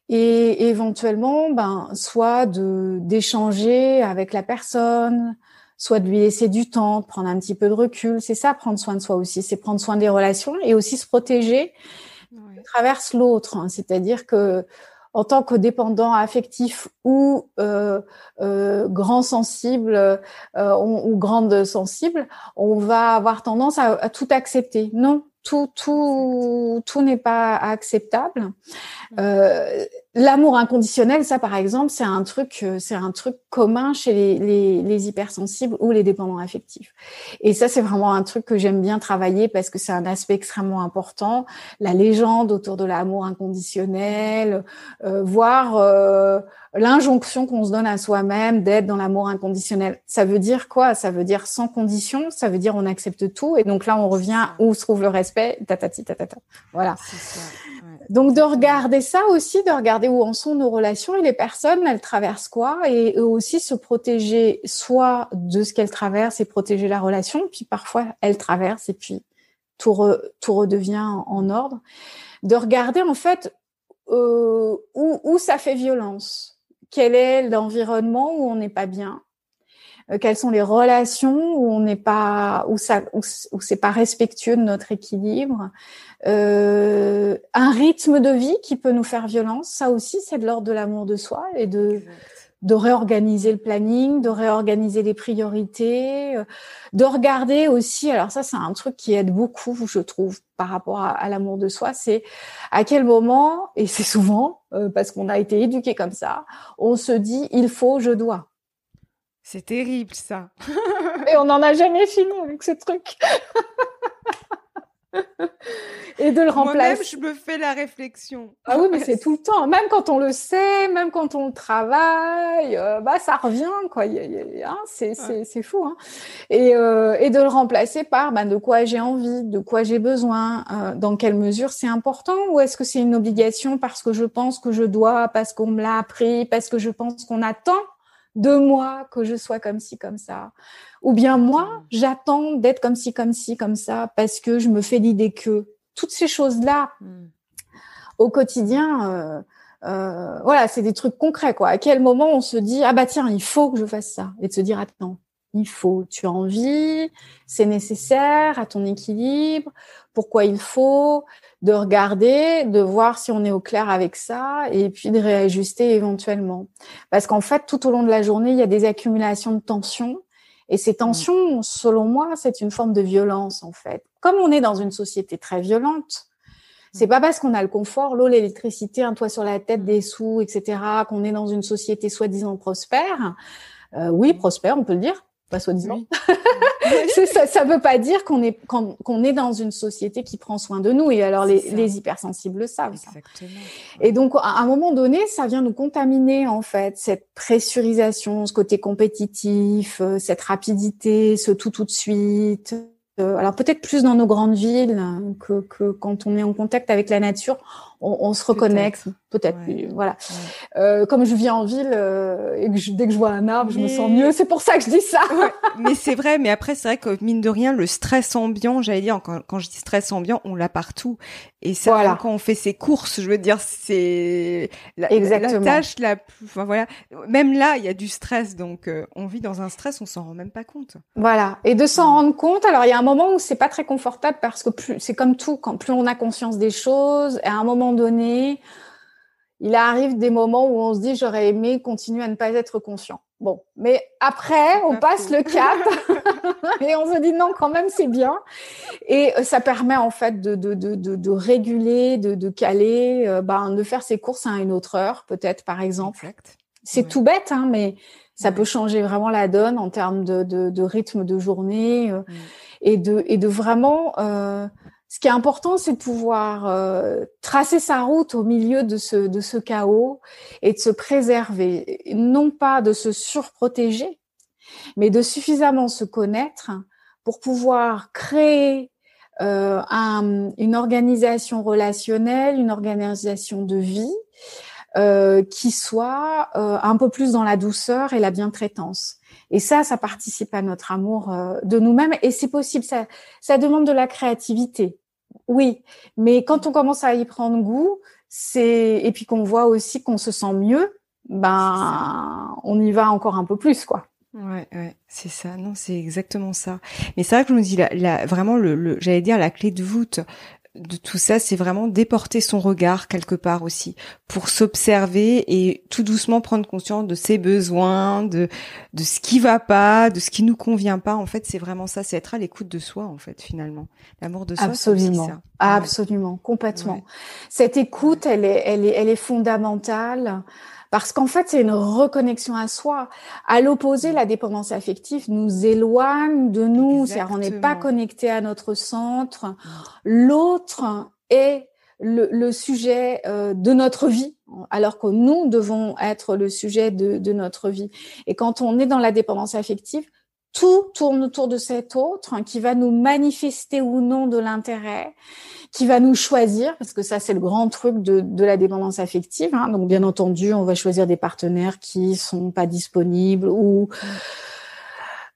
et éventuellement, ben, soit d'échanger avec la personne, soit de lui laisser du temps, de prendre un petit peu de recul. C'est ça, prendre soin de soi aussi, c'est prendre soin des relations et aussi se protéger ouais. traverse l'autre. Hein. C'est-à-dire que en tant que dépendant affectif ou euh, euh, grand sensible euh, ou, grande sensible, on va avoir tendance à, à tout accepter. Non, tout, tout, tout n'est pas acceptable. Mmh. Euh, L'amour inconditionnel, ça par exemple, c'est un truc, euh, c'est un truc commun chez les, les, les, hypersensibles ou les dépendants affectifs. Et ça, c'est vraiment un truc que j'aime bien travailler parce que c'est un aspect extrêmement important. La légende autour de l'amour inconditionnel, euh, voire euh, l'injonction qu'on se donne à soi-même d'être dans l'amour inconditionnel. Ça veut dire quoi? Ça veut dire sans condition, ça veut dire on accepte tout. Et donc là, on revient où se trouve le respect, tatati, tatata. Voilà. Donc de regarder ça aussi, de regarder où en sont nos relations et les personnes, elles traversent quoi, et aussi se protéger soit de ce qu'elles traversent et protéger la relation, puis parfois elles traversent et puis tout, tout redevient en, ordre. De regarder en fait euh, où, où ça fait violence, quel est l'environnement où on n'est pas bien, euh, quelles sont les relations où on n'est pas où ça où, c'est pas respectueux de notre équilibre? Euh, un rythme de vie qui peut nous faire violence ça aussi c'est de l'ordre de l'amour de soi et de de réorganiser le planning, de réorganiser les priorités, euh, de regarder aussi. Alors ça, c'est un truc qui aide beaucoup, je trouve, par rapport à, l'amour de soi. C'est à quel moment, et [laughs] c'est souvent euh, parce qu'on a été éduqué comme ça, on se dit il faut, je dois. C'est terrible ça. Et on n'en a jamais fini avec ce truc. [laughs] [laughs] et de le remplacer. Moi-même, je me fais la réflexion. Ah oui, mais c'est tout le temps. Même quand on le sait, même quand on travaille, euh, bah ça revient quoi. Hein, c'est c'est fou. Hein. Et euh, et de le remplacer par bah, de quoi j'ai envie, de quoi j'ai besoin, euh, dans quelle mesure c'est important ou est-ce que c'est une obligation parce que je pense que je dois, parce qu'on me l'a appris, parce que je pense qu'on attend de moi que je sois comme ci, comme ça. Ou bien moi, j'attends d'être comme ci, comme ci, comme ça, parce que je me fais l'idée que toutes ces choses-là, hmm. au quotidien, euh, euh, voilà, c'est des trucs concrets, quoi. À quel moment on se dit, ah bah tiens, il faut que je fasse ça? Et de se dire, attends, il faut, tu as envie, c'est nécessaire à ton équilibre, pourquoi il faut, de regarder, de voir si on est au clair avec ça et puis de réajuster éventuellement. Parce qu'en fait, tout au long de la journée, il y a des accumulations de tensions et ces tensions, selon moi, c'est une forme de violence en fait. Comme on est dans une société très violente, c'est pas parce qu'on a le confort, l'eau, l'électricité, un toit sur la tête, des sous, etc., qu'on est dans une société soi-disant prospère. Euh, oui, prospère, on peut le dire, pas soi-disant. [laughs] [laughs] ça, ça veut pas dire qu'on est qu'on est dans une société qui prend soin de nous. Et alors les, les, hypersensibles le savent. Exactement. Et donc à un moment donné, ça vient nous contaminer en fait cette pressurisation, ce côté compétitif, euh, cette rapidité, ce tout tout de suite. Euh, alors peut-être plus dans nos grandes villes que, que quand on est en contact avec la nature on, se reconnecte, peut-être. Voilà. Euh, comme je vis en ville euh, et que dès que je vois un arbre, je me sens mieux. C'est pour ça que je dis ça. [laughs] mais c'est vrai. Mais après, c'est vrai que mine de rien, le stress ambiant, j'allais dire, quand, quand je dis stress ambiant, on l'a partout. Et ça, quand on fait ses courses, je veux dire, c'est la, la, tâche la plus. Enfin voilà. Même là, il y a du stress, donc euh, on vit dans un stress, on s'en rend même pas compte. Voilà. Et de s'en rendre compte. Alors, il y a un moment où c'est pas très confortable parce que plus, c'est comme tout, quand plus on a conscience des choses, à un moment donné, il arrive des moments où on se dit j'aurais aimé continuer à ne pas être conscient. Bon, mais après, on passe le cap [laughs] et on se dit non, quand même, c'est bien. Et euh, ça permet en fait de, de, de, de, réguler, de, caler, euh, ben, de faire ses courses à une autre heure, peut-être, par exemple. C'est tout bête, hein, mais ça peut changer vraiment la donne en termes de, rythme de journée euh, et, de, et de vraiment ce qui est important, c'est de pouvoir euh, tracer sa route au milieu de ce, chaos et de se préserver, non pas de se surprotéger, mais de suffisamment se connaître pour pouvoir créer euh, un, une organisation relationnelle, une organisation de vie euh, qui soit un peu plus dans la douceur et la bientraitance. Et ça, ça participe à notre amour euh, de nous-mêmes et c'est possible. Ça, ça demande de la créativité. Oui, mais quand on commence à y prendre goût, c'est et puis qu'on voit aussi qu'on se sent mieux, ben on y va encore un peu plus, quoi. Ouais, ouais, c'est ça. Non, c'est exactement ça. Mais c'est vrai que je me dis, la, vraiment, le, le j'allais dire la clé de voûte de tout ça, c'est vraiment déporter son regard quelque part aussi pour s'observer et tout doucement prendre conscience de ses besoins, de de ce qui va pas, de ce qui nous convient pas. En fait, c'est vraiment ça, c'est être à l'écoute de soi en fait finalement. L'amour de soi, absolument, ça. Absolument, complètement. Cette écoute, elle est elle est elle est fondamentale. Parce qu'en fait, c'est une reconnexion à soi. À l'opposé, la dépendance affective nous éloigne de nous. C'est-à-dire, on n'est pas connecté à notre centre. L'autre est le, sujet de notre vie, alors que nous devons être le sujet de, de notre vie. Et quand on est dans la dépendance affective, tout tourne autour de cet autre hein, qui va nous manifester ou non de l'intérêt, qui va nous choisir, parce que ça c'est le grand truc de, de la dépendance affective. Hein. Donc bien entendu, on va choisir des partenaires qui sont pas disponibles ou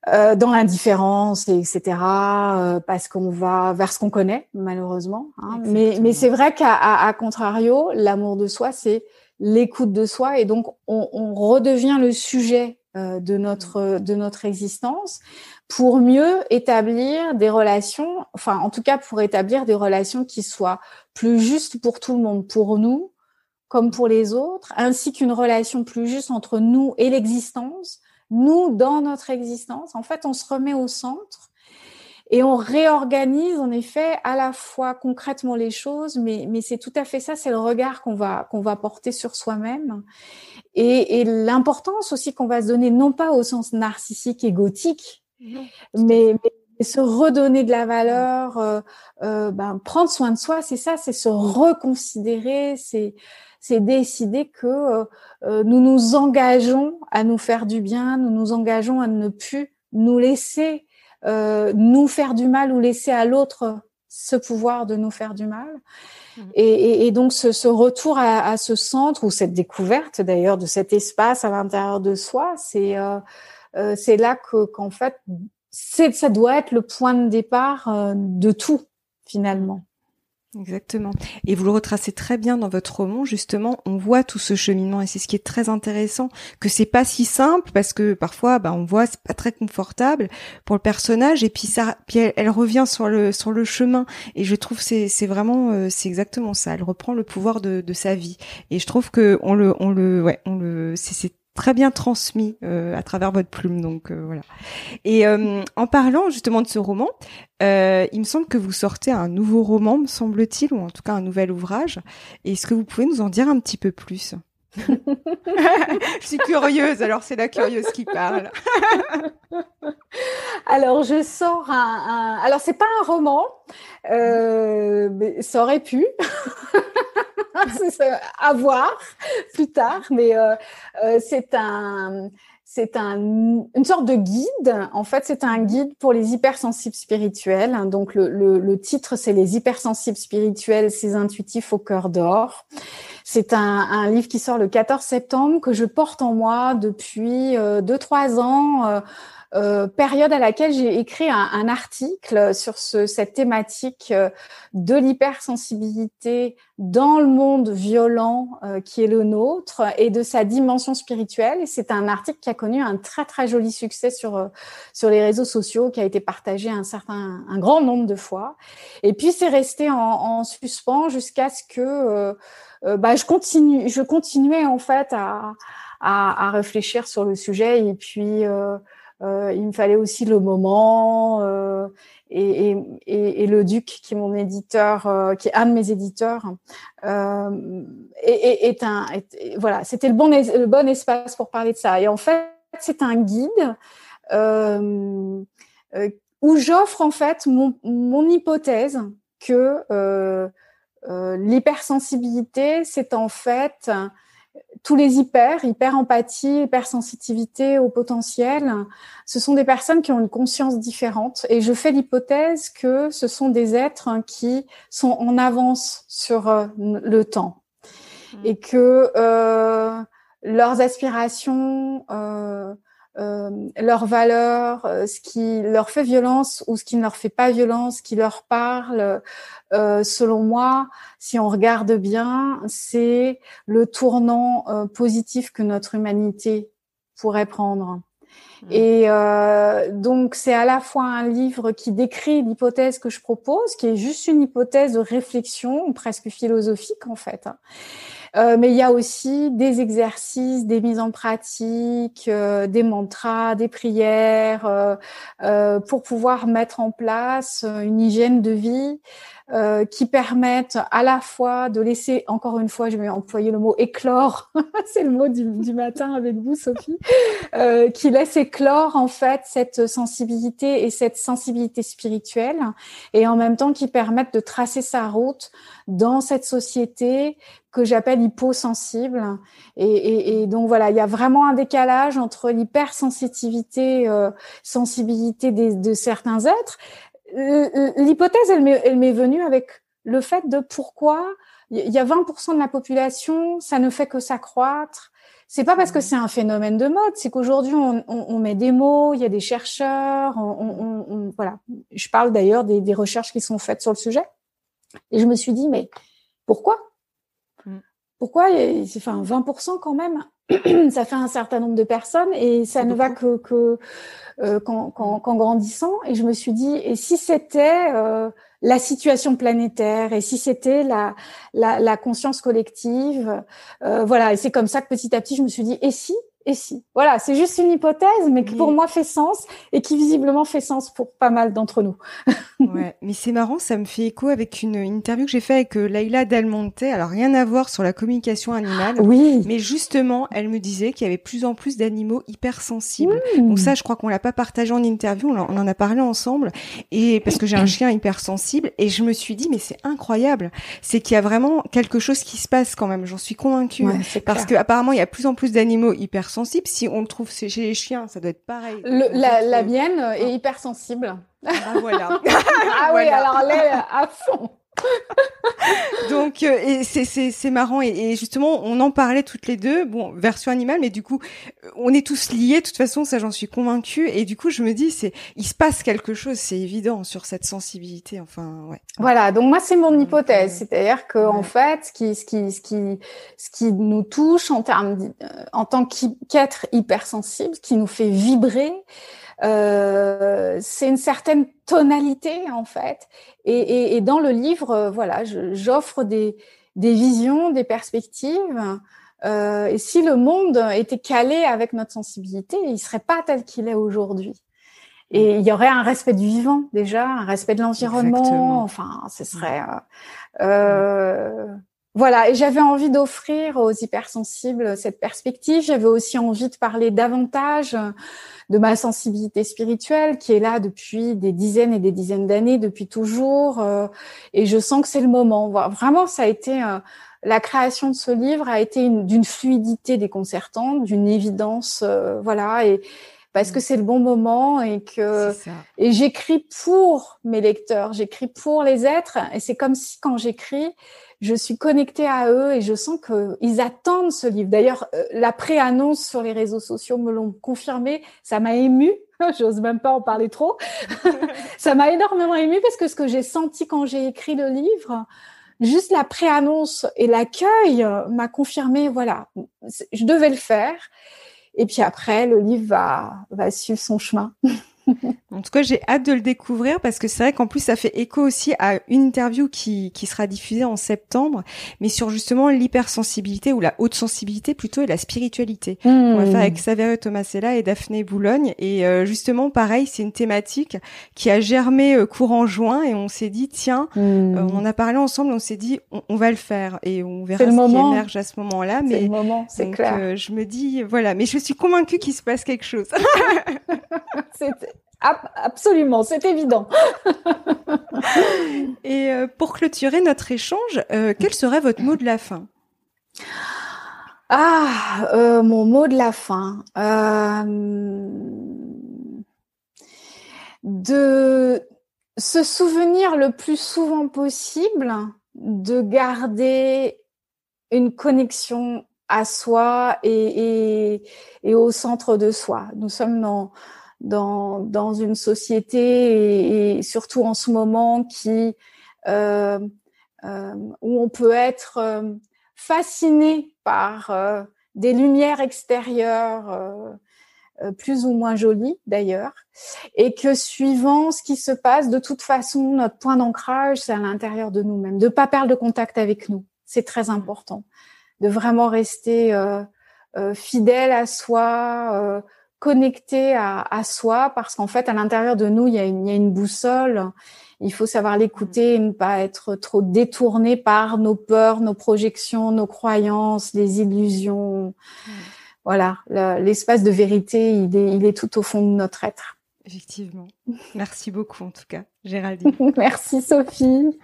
euh, dans l'indifférence, etc. Euh, parce qu'on va vers ce qu'on connaît, malheureusement. Hein. Mais, mais c'est vrai qu'à à, contrario, l'amour de soi, c'est l'écoute de soi, et donc on, on redevient le sujet de notre de notre existence pour mieux établir des relations enfin en tout cas pour établir des relations qui soient plus justes pour tout le monde pour nous comme pour les autres ainsi qu'une relation plus juste entre nous et l'existence nous dans notre existence en fait on se remet au centre et on réorganise en effet à la fois concrètement les choses, mais, mais c'est tout à fait ça, c'est le regard qu'on va, qu'on va porter sur soi-même. Et, et l'importance aussi qu'on va se donner, non pas au sens narcissique et gothique, mais, mais, se redonner de la valeur, euh, euh, ben, prendre soin de soi, c'est ça, c'est se reconsidérer, c'est c'est décider que euh, euh, nous nous engageons à nous faire du bien, nous nous engageons à ne plus nous laisser euh, nous faire du mal ou laisser à l'autre ce pouvoir de nous faire du mal. Mmh. Et, donc ce, retour à, ce centre ou cette découverte d'ailleurs de cet espace à l'intérieur de soi, c'est euh, euh, c'est là que qu'en fait ça doit être le point de départ de tout finalement. Exactement. Et vous le retracez très bien dans votre roman. Justement, on voit tout ce cheminement et c'est ce qui est très intéressant. Que c'est pas si simple parce que parfois, bah, on voit c'est pas très confortable pour le personnage et puis ça, puis elle, revient sur le sur le chemin. Et je trouve c'est c'est vraiment euh, c'est exactement ça. Elle reprend le pouvoir de, de sa vie. Et je trouve que on le on le ouais on le c'est très bien transmis euh, à travers votre plume. Donc euh, voilà. Et euh, en parlant justement de ce roman, il me semble que vous sortez un nouveau roman, me semble-t-il, ou en tout cas un nouvel ouvrage. Est-ce que vous pouvez nous en dire un petit peu plus? [laughs] Je suis curieuse, alors c'est la curieuse qui parle. [laughs] alors je sors un, un... alors c'est pas un roman, euh, mais ça aurait pu. [laughs] [laughs] à voir plus tard, mais euh, euh, c'est un c'est un, une sorte de guide. En fait, c'est un guide pour les hypersensibles spirituels. Donc, le, le, titre, c'est Les hypersensibles spirituels, ces intuitifs au cœur d'or. C'est un, un, livre qui sort le 14 septembre que je porte en moi depuis euh, deux trois ans. Euh, euh, période à laquelle j'ai écrit un, un, article sur ce, cette thématique euh, de l'hypersensibilité dans le monde violent euh, qui est le nôtre et de sa dimension spirituelle. C'est un article qui a connu un très très joli succès sur sur les réseaux sociaux, qui a été partagé un certain un grand nombre de fois. Et puis c'est resté en, en suspens jusqu'à ce que bah, je continue, je continuais en fait à, à, à réfléchir sur le sujet et puis euh, il me fallait aussi le moment euh, et, le Duc, qui est mon éditeur, euh, qui est un de mes éditeurs, est, un voilà, c'était le bon le bon espace pour parler de ça. Et en fait, c'est un guide où j'offre en fait mon, mon hypothèse que l'hypersensibilité, c'est en fait tous les hyper, hyper empathie, hyper sensitivité au potentiel, ce sont des personnes qui ont une conscience différente. Et je fais l'hypothèse que ce sont des êtres qui sont en avance sur euh, le temps mmh. et que euh, leurs aspirations, euh, leurs valeurs, euh, ce qui leur fait violence ou ce qui ne leur fait pas violence, ce qui leur parle, euh, selon moi, si on regarde bien, c'est le tournant euh, positif que notre humanité pourrait prendre. Mmh. Et euh, donc c'est à la fois un livre qui décrit l'hypothèse que je propose, qui est juste une hypothèse de réflexion presque philosophique en fait, hein. Euh, mais il y a aussi des exercices, des mises en pratique, euh, des mantras, des prières euh, pour pouvoir mettre en place une hygiène de vie euh, qui permettent à la fois de laisser, encore une fois, je vais employer le mot éclore, [laughs] c'est le mot du, matin avec vous, Sophie, euh, qui laisse éclore en fait cette sensibilité et cette sensibilité spirituelle, et en même temps qui permettent de tracer sa route dans cette société que j'appelle hyposensible. Et, et, et, donc voilà, il y a vraiment un décalage entre l'hypersensitivité, euh, sensibilité des, de certains êtres, l'hypothèse, elle m'est venue avec le fait de pourquoi il y a 20% de la population, ça ne fait que s'accroître. C'est pas parce que c'est un phénomène de mode, c'est qu'aujourd'hui on, on, on, met des mots, il y a des chercheurs, on, on voilà. Je parle d'ailleurs des, des, recherches qui sont faites sur le sujet. Et je me suis dit mais pourquoi? Mm. Pourquoi Enfin 20% quand même, [clears throat] ça fait un certain nombre de personnes et ça ne va que, que euh, qu'en, grandissant. Et je me suis dit, et si c'était euh, la situation planétaire, et si c'était la, la, la, conscience collective, euh, voilà. Et c'est comme ça que petit à petit, je me suis dit, et si et si. Voilà, c'est juste une hypothèse, mais qui pour moi fait sens et qui visiblement fait sens pour pas mal d'entre nous. [laughs] ouais, mais c'est marrant, ça me fait écho avec une, interview que j'ai fait avec euh, Laila Del Monte. Alors rien à voir sur la communication animale. Oui. Mais justement, elle me disait qu'il y avait plus en plus d'animaux hypersensibles. Mmh. Donc ça, je crois qu'on l'a pas partagé en interview, on en a parlé ensemble. Et parce que j'ai un chien hypersensible, et je me suis dit, mais c'est incroyable. C'est qu'il y a vraiment quelque chose qui se passe quand même. J'en suis convaincue. parce qu'apparemment, il y a plus en plus d'animaux hypersensibles sensible. Si on le trouve chez les chiens, ça doit être pareil. la, la, mienne est hypersensible. Ah, bah, voilà. [laughs] ah oui, alors elle est à fond. [laughs] Donc euh, et c'est c'est marrant. Et, justement on en parlait toutes les deux bon version animale mais du coup on est tous liés de toute façon ça j'en suis convaincue. Et du coup je me dis c'est il se passe quelque chose c'est évident sur cette sensibilité enfin ouais. Voilà donc moi c'est mon hypothèse. C'est-à-dire que en fait ce qui ce qui ce qui ce qui nous touche en termes euh, en tant qu'être hypersensible qui nous fait vibrer euh, c'est une certaine tonalité en fait. Et, et, et dans le livre, euh, voilà, j'offre des, des visions, des perspectives. Euh, et si le monde était calé avec notre sensibilité, il serait pas tel qu'il est aujourd'hui. Et il y aurait un respect du vivant déjà, un respect de l'environnement. Enfin, ce serait. Euh, euh, voilà, et j'avais envie d'offrir aux hypersensibles cette perspective. J'avais aussi envie de parler davantage de ma sensibilité spirituelle qui est là depuis des dizaines et des dizaines d'années, depuis toujours. Euh, et je sens que c'est le moment. Vraiment, ça a été euh, la création de ce livre a été d'une fluidité déconcertante, d'une évidence, euh, voilà. Et parce que c'est le bon moment et que et j'écris pour mes lecteurs, j'écris pour les êtres et c'est comme si quand j'écris, je suis connectée à eux et je sens qu'ils attendent ce livre. D'ailleurs, euh, la pré-annonce sur les réseaux sociaux me l'ont confirmé. Ça m'a ému. [laughs] J'ose même pas en parler trop. [laughs] ça m'a énormément ému parce que ce que j'ai senti quand j'ai écrit le livre, juste la pré-annonce et l'accueil m'a confirmé, voilà, je devais le faire. Et puis après, le livre va, va suivre son chemin. En tout cas, j'ai hâte de le découvrir parce que c'est vrai qu'en plus, ça fait écho aussi à une interview qui, qui sera diffusée en septembre, mais sur justement l'hypersensibilité ou la haute sensibilité plutôt et la spiritualité. On va faire avec Saverio Tomasella et Daphné Boulogne. Et euh, justement, pareil, c'est une thématique qui a germé euh, courant juin et on s'est dit, tiens, hmm. euh, on en a parlé ensemble, on s'est dit, on, va le faire et on verra ce qui émerge à ce moment-là. Mais le moment, c'est clair. je me dis, voilà, mais je suis convaincue qu'il se passe quelque chose. [laughs] Absolument, c'est évident. [laughs] Et euh, pour clôturer notre échange, euh, quel serait votre mot de la fin? Ah, euh, mon mot de la fin. de se souvenir le plus souvent possible de garder une connexion à soi et, et au centre de soi. Nous sommes dans dans, dans une société et, surtout en ce moment qui euh, euh, où on peut être euh, fasciné par euh, des lumières extérieures euh, plus ou moins jolies d'ailleurs et que suivant ce qui se passe de toute façon notre point d'ancrage c'est à l'intérieur de nous-mêmes. De pas perdre le contact avec nous c'est très important. De vraiment rester fidèle à soi connecté à, à soi parce qu'en fait à l'intérieur de nous il y, a une, il y, a une, boussole Il faut savoir l'écouter et ne pas être trop détourné par nos peurs, nos projections, nos croyances, les illusions. Voilà, l'espace de vérité, il est, il est tout au fond de notre être. Effectivement. Merci beaucoup en tout cas, Géraldine. [laughs] Merci Sophie.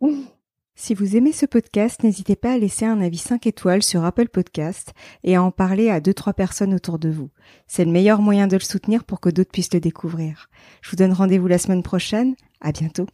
[laughs] Si vous aimez ce podcast, n'hésitez pas à laisser un avis 5 étoiles sur Apple Podcast et à en parler à 2-3 personnes autour de vous. C'est le meilleur moyen de le soutenir pour que d'autres puissent le découvrir. Je vous donne rendez-vous la semaine prochaine. À bientôt.